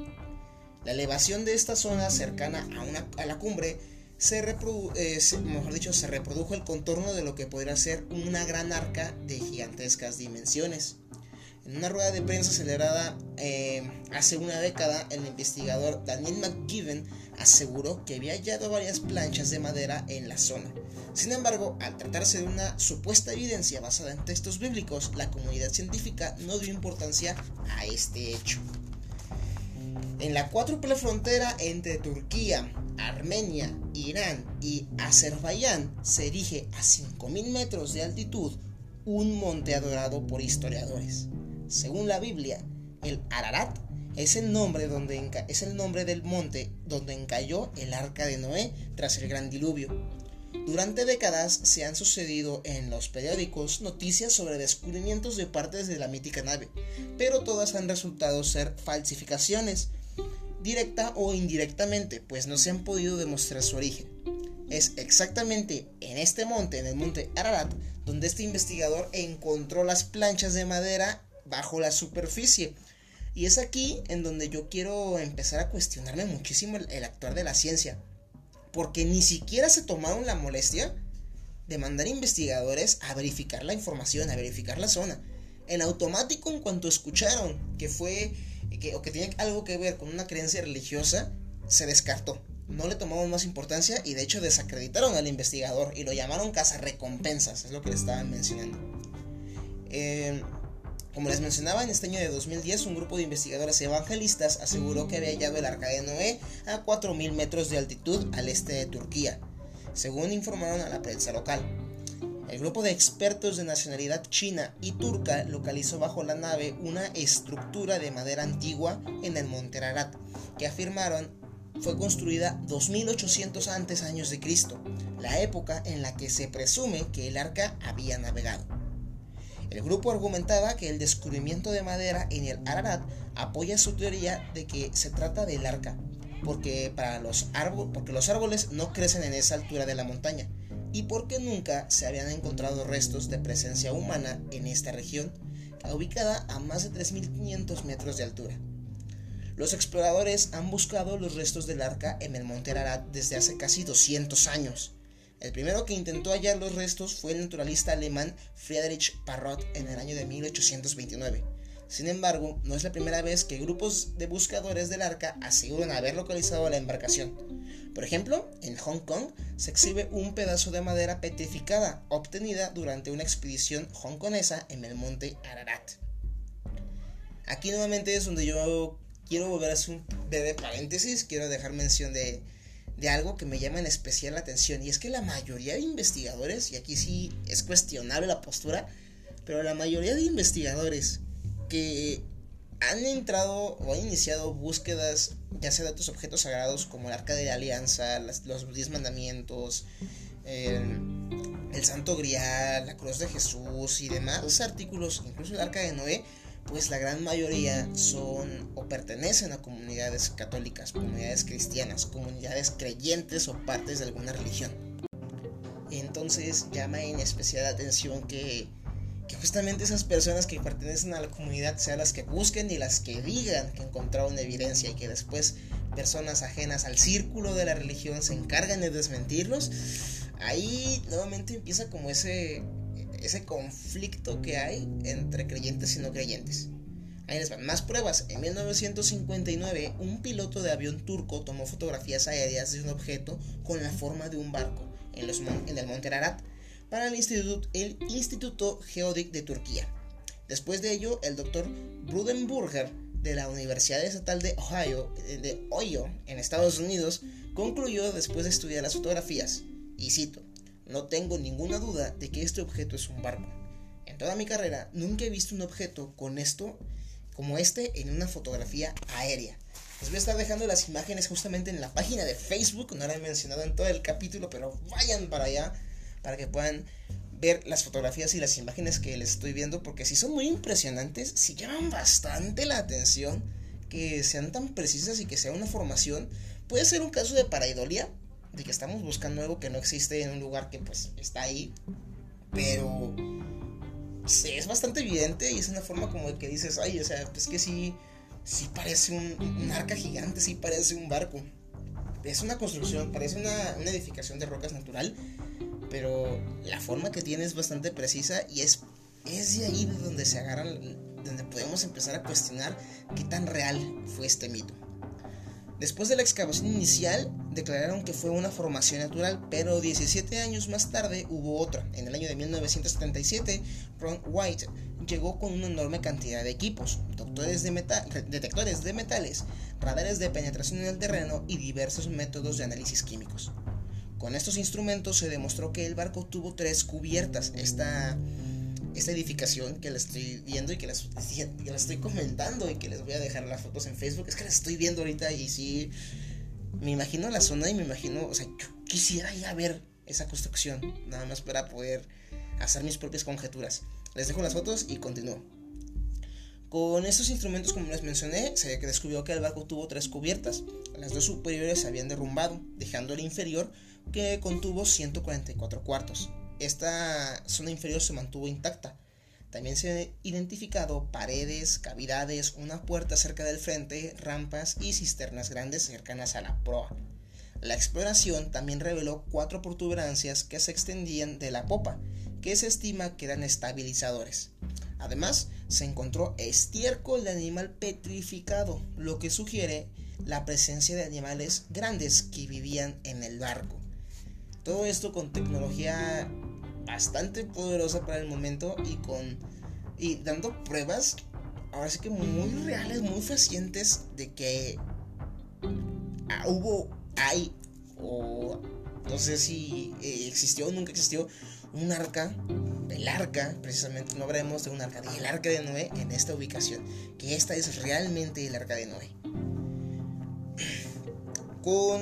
La elevación de esta zona cercana a, una, a la cumbre se, eh, dicho, se reprodujo el contorno de lo que podría ser una gran arca de gigantescas dimensiones. En una rueda de prensa celebrada eh, hace una década, el investigador Daniel McGiven aseguró que había hallado varias planchas de madera en la zona. Sin embargo, al tratarse de una supuesta evidencia basada en textos bíblicos, la comunidad científica no dio importancia a este hecho. En la cuádruple frontera entre Turquía, Armenia, Irán y Azerbaiyán se erige a 5.000 metros de altitud un monte adorado por historiadores. Según la Biblia, el Ararat es el nombre, es el nombre del monte donde encalló el arca de Noé tras el gran diluvio. Durante décadas se han sucedido en los periódicos noticias sobre descubrimientos de partes de la mítica nave, pero todas han resultado ser falsificaciones directa o indirectamente, pues no se han podido demostrar su origen. Es exactamente en este monte, en el monte Ararat, donde este investigador encontró las planchas de madera bajo la superficie. Y es aquí en donde yo quiero empezar a cuestionarme muchísimo el, actuar de la ciencia. Porque ni siquiera se tomaron la molestia de mandar investigadores a verificar la información, a verificar la zona. En automático, en cuanto escucharon que fue que, o que tenía algo que ver con una creencia religiosa, se descartó. No le tomaron más importancia y de hecho desacreditaron al investigador y lo llamaron recompensas es lo que le estaban mencionando. Eh, como les mencionaba, en este año de 2010 un grupo de investigadores evangelistas aseguró que había hallado el arca de Noé a 4.000 metros de altitud al este de Turquía, según informaron a la prensa local. El grupo de expertos de nacionalidad china y turca localizó bajo la nave una estructura de madera antigua en el monte Ararat, que afirmaron fue construida 2800 antes años de Cristo, la época en la que se presume que el arca había navegado. El grupo argumentaba que el descubrimiento de madera en el Ararat apoya su teoría de que se trata del arca, porque, para los porque los árboles no crecen en esa altura de la montaña, y porque nunca se habían encontrado restos de presencia humana en esta región, ubicada a más de 3.500 metros de altura. Los exploradores han buscado los restos del arca en el monte Ararat desde hace casi 200 años. El primero que intentó hallar los restos fue el naturalista alemán Friedrich Parrot en el año de 1829 sin embargo, no es la primera vez que grupos de buscadores del arca aseguran haber localizado la embarcación. Por ejemplo, en Hong Kong se exhibe un pedazo de madera petrificada obtenida durante una expedición hongkonesa en el monte Ararat. Aquí nuevamente es donde yo quiero volver a hacer un breve paréntesis, quiero dejar mención de, de algo que me llama en especial la atención y es que la mayoría de investigadores, y aquí sí es cuestionable la postura, pero la mayoría de investigadores que han entrado o han iniciado búsquedas, ya sea de otros objetos sagrados como el Arca de la Alianza, los Diez Mandamientos, el Santo Grial, la Cruz de Jesús y demás artículos, incluso el Arca de Noé, pues la gran mayoría son o pertenecen a comunidades católicas, comunidades cristianas, comunidades creyentes o partes de alguna religión. Entonces llama en especial atención que que justamente esas personas que pertenecen a la comunidad sean las que busquen y las que digan que encontraron evidencia y que después personas ajenas al círculo de la religión se encargan de desmentirlos, ahí nuevamente empieza como ese, ese conflicto que hay entre creyentes y no creyentes. Ahí les van más pruebas. En 1959, un piloto de avión turco tomó fotografías aéreas de un objeto con la forma de un barco en, el monte Ararat para el Instituto, el Geodic de Turquía. Después de ello, el doctor Brudenburger de la Universidad Estatal de Ohio, de Ohio, en Estados Unidos, concluyó después de estudiar las fotografías, y cito, no tengo ninguna duda de que este objeto es un barco. En toda mi carrera nunca he visto un objeto con esto como este en una fotografía aérea. Les voy a estar dejando las imágenes justamente en la página de Facebook, no la he mencionado en todo el capítulo, pero vayan para allá para que puedan ver las fotografías y las imágenes que les estoy viendo, porque si son muy impresionantes, si llaman bastante la atención, que sean tan precisas y que sea una formación, puede ser un caso de paraidolia, de que estamos buscando algo que no existe en un lugar que pues está ahí, pero es bastante evidente y es una forma como de que dices, ay, o sea, es que sí, sí parece un, arca gigante, sí parece un barco. Es una construcción, parece una, una edificación de rocas natural, pero la forma que tiene es bastante precisa y es, es de ahí de donde se agarran, donde podemos empezar a cuestionar qué tan real fue este mito. Después de la excavación inicial, declararon que fue una formación natural, pero 17 años más tarde hubo otra. En el año de 1977, Ron White llegó con una enorme cantidad de equipos, de detectores de metales, radares de penetración en el terreno y diversos métodos de análisis químicos. Con estos instrumentos se demostró que el barco tuvo tres cubiertas. Esta esta edificación que la estoy viendo y que las, estoy comentando y que les voy a dejar las fotos en Facebook, es que las estoy viendo ahorita y sí, me imagino la zona y me imagino, o sea, yo quisiera ir a ver esa construcción, nada más para poder hacer mis propias conjeturas. Les dejo las fotos y continúo. Con estos instrumentos, como les mencioné, se descubrió que el barco tuvo tres cubiertas. Las dos superiores se habían derrumbado, dejando el inferior que contuvo 144 cuartos esta zona inferior se mantuvo intacta. También se han identificado paredes, cavidades, una puerta cerca del frente, rampas y cisternas grandes cercanas a la proa. La exploración también reveló cuatro protuberancias que se extendían de la popa, que se estima que eran estabilizadores. Además, se encontró estiércol de animal petrificado, lo que sugiere la presencia de animales grandes que vivían en el barco. Todo esto con tecnología bastante poderosa para el momento y con y dando pruebas ahora sí que muy reales, muy fehacientes de que ah, hubo, hay o no sé si eh, existió o nunca existió un arca, el arca, precisamente no habremos de un arca, el arca de Noé en esta ubicación, que esta es realmente el arca de Noé. Con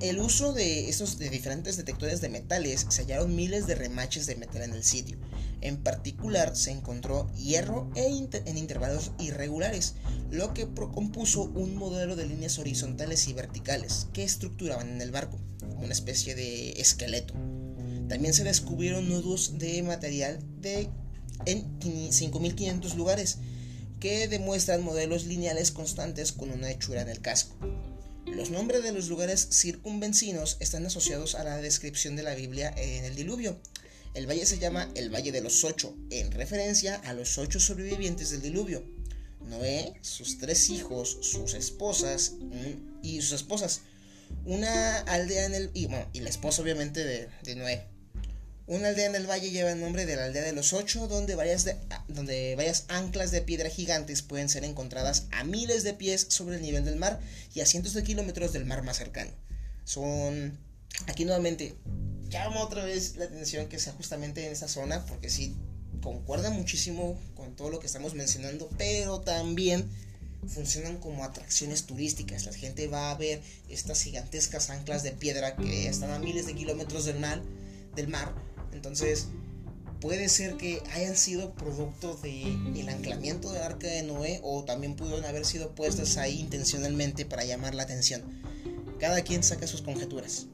el uso de estos de diferentes detectores de metales se hallaron miles de remaches de metal en el sitio. En particular se encontró hierro e en intervalos irregulares, lo que compuso un modelo de líneas horizontales y verticales que estructuraban en el barco, una especie de esqueleto. También se descubrieron nudos de material de en 5500 lugares que demuestran modelos lineales constantes con una hechura en el casco. Los nombres de los lugares circunvencinos están asociados a la descripción de la Biblia en el diluvio. El valle se llama el Valle de los Ocho, en referencia a los ocho sobrevivientes del diluvio. Noé, sus tres hijos, sus esposas y sus esposas. Una aldea en el... y, y la esposa obviamente de Noé. Una aldea en el valle lleva el nombre de la aldea de los ocho, donde varias, donde varias anclas de piedra gigantes pueden ser encontradas a miles de pies sobre el nivel del mar y a cientos de kilómetros del mar más cercano. Son, aquí nuevamente, llama otra vez la atención que sea justamente en esa zona, porque sí, concuerda muchísimo con todo lo que estamos mencionando, pero también funcionan como atracciones turísticas. La gente va a ver estas gigantescas anclas de piedra que están a miles de kilómetros del mar, del mar entonces, puede ser que hayan sido producto del el anclamiento del arca de Noé o también pudieron haber sido puestas ahí intencionalmente para llamar la atención. Cada quien saca sus conjeturas.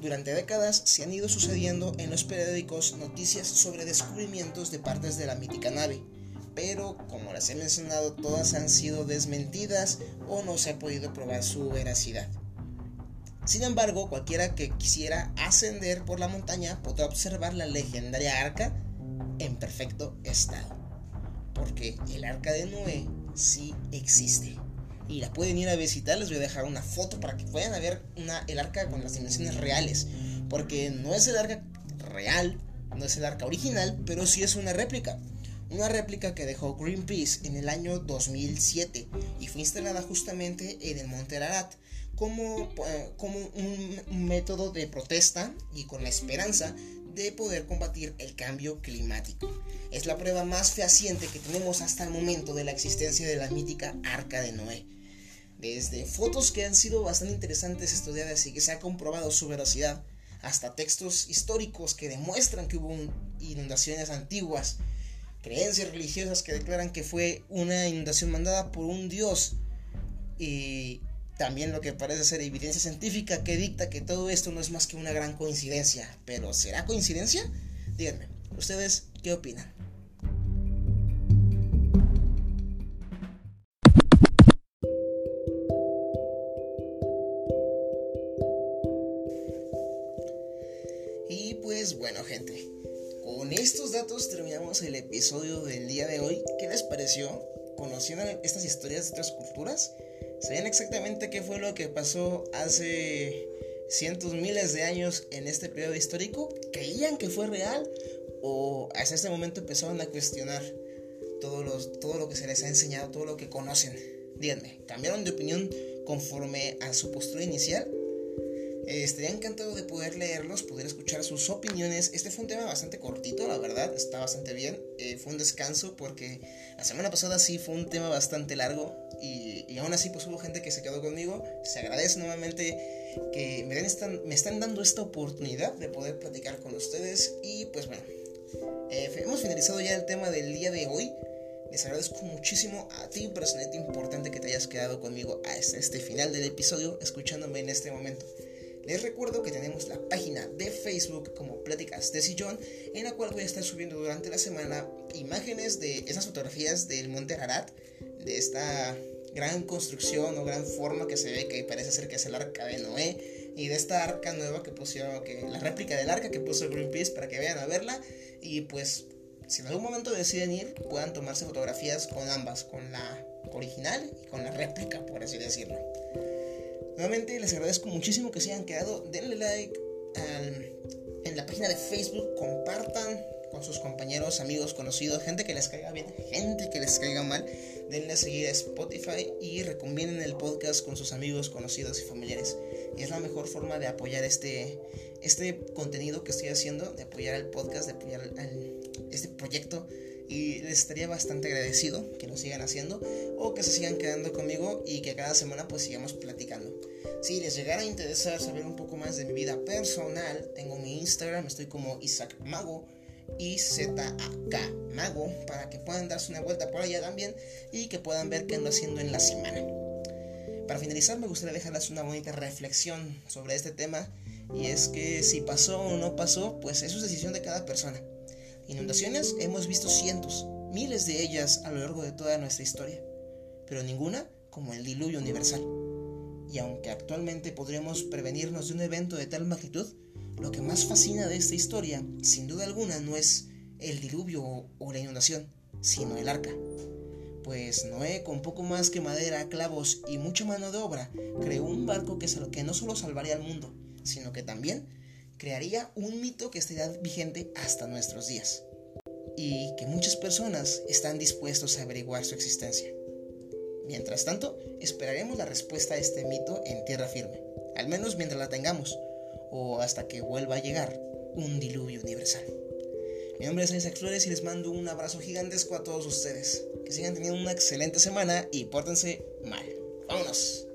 Durante décadas se han ido sucediendo en los periódicos noticias sobre descubrimientos de partes de la mítica nave, pero como las he mencionado todas han sido desmentidas o no se ha podido probar su veracidad. Sin embargo, cualquiera que quisiera ascender por la montaña podrá observar la legendaria arca en perfecto estado, porque el arca de Noé sí existe. Y la pueden ir a visitar, les voy a dejar una foto para que puedan ver el arca con las dimensiones reales, porque no es el arca real, no es el arca original, pero sí es una réplica una réplica que dejó Greenpeace en el año 2007 y fue instalada justamente en el Monte Ararat como, eh, como un método de protesta y con la esperanza de poder combatir el cambio climático. Es la prueba más fehaciente que tenemos hasta el momento de la existencia de la mítica Arca de Noé. Desde fotos que han sido bastante interesantes estudiadas y que se ha comprobado su veracidad, hasta textos históricos que demuestran que hubo inundaciones antiguas creencias religiosas que declaran que fue una inundación mandada por un dios y también lo que parece ser evidencia científica que dicta que todo esto no es más que una gran coincidencia. Pero ¿será coincidencia? Díganme, ¿ustedes qué opinan? Y pues bueno gente, con estos datos terminamos el episodio del día de hoy. ¿Qué les pareció? ¿Conocieron estas historias de otras culturas? ¿Sabían exactamente qué fue lo que pasó hace cientos miles de años en este periodo histórico? ¿Creían que fue real? ¿O hasta este momento empezaron a cuestionar todo, los, todo lo que se les ha enseñado, todo lo que conocen? Díganme, ¿cambiaron de opinión conforme a su postura inicial? Eh, estaría encantado de poder leerlos, poder escuchar sus opiniones. Este fue un tema bastante cortito, la verdad, está bastante bien. Eh, fue un descanso porque la semana pasada sí fue un tema bastante largo y, y, aún así pues hubo gente que se quedó conmigo. Se agradece nuevamente que me, den me están dando esta oportunidad de poder platicar con ustedes y pues bueno, eh, hemos finalizado ya el tema del día de hoy. Les agradezco muchísimo a ti, personalmente importante que te hayas quedado conmigo hasta este final del episodio, escuchándome en este momento. Les recuerdo que tenemos la página de Facebook como Pláticas de Sillón, en la cual voy a estar subiendo durante la semana imágenes de esas fotografías del Monte Ararat, de esta gran construcción o gran forma que se ve que parece ser que es el arca de Noé, y de esta arca nueva que pusieron, que, la réplica del arca que puso Greenpeace para que vayan a verla, y pues si en algún momento deciden ir, puedan tomarse fotografías con ambas, con la original y con la réplica, por así decirlo. Nuevamente les agradezco muchísimo que se hayan quedado. Denle like en la página de Facebook, compartan con sus compañeros, amigos, conocidos, gente que les caiga bien, gente que les caiga mal. Denle a seguir a Spotify y recomienden el podcast con sus amigos, conocidos y familiares. es la mejor forma de apoyar este, este contenido que estoy haciendo, de apoyar el podcast, de apoyar este proyecto y les estaría bastante agradecido que lo sigan haciendo o que se sigan quedando conmigo y que cada semana pues sigamos platicando. Si les llegara a interesar saber un poco más de mi vida personal, tengo mi Instagram, estoy como Isaac Mago y Z-A-K Mago para que puedan darse una vuelta por allá también y que puedan ver qué ando haciendo en la semana. Para finalizar me gustaría dejarles una bonita reflexión sobre este tema y es que si pasó o no pasó, pues eso es decisión de cada persona. Inundaciones hemos visto cientos, miles de ellas a lo largo de toda nuestra historia, pero ninguna como el diluvio universal. Y aunque actualmente podremos prevenirnos de un evento de tal magnitud, lo que más fascina de esta historia, sin duda alguna, no es el diluvio o la inundación, sino el arca. Pues Noé, con poco más que madera, clavos y mucha mano de obra, creó un barco que, que no solo salvaría al mundo, sino que también crearía un mito que estaría vigente hasta nuestros días y que muchas personas están dispuestos a averiguar su existencia. Mientras tanto, esperaremos la respuesta a este mito en tierra firme, al menos mientras la tengamos, o hasta que vuelva a llegar un diluvio universal. Mi nombre es Isaac Flores y les mando un abrazo gigantesco a todos ustedes. Que sigan teniendo una excelente semana y pórtense mal. ¡Vámonos!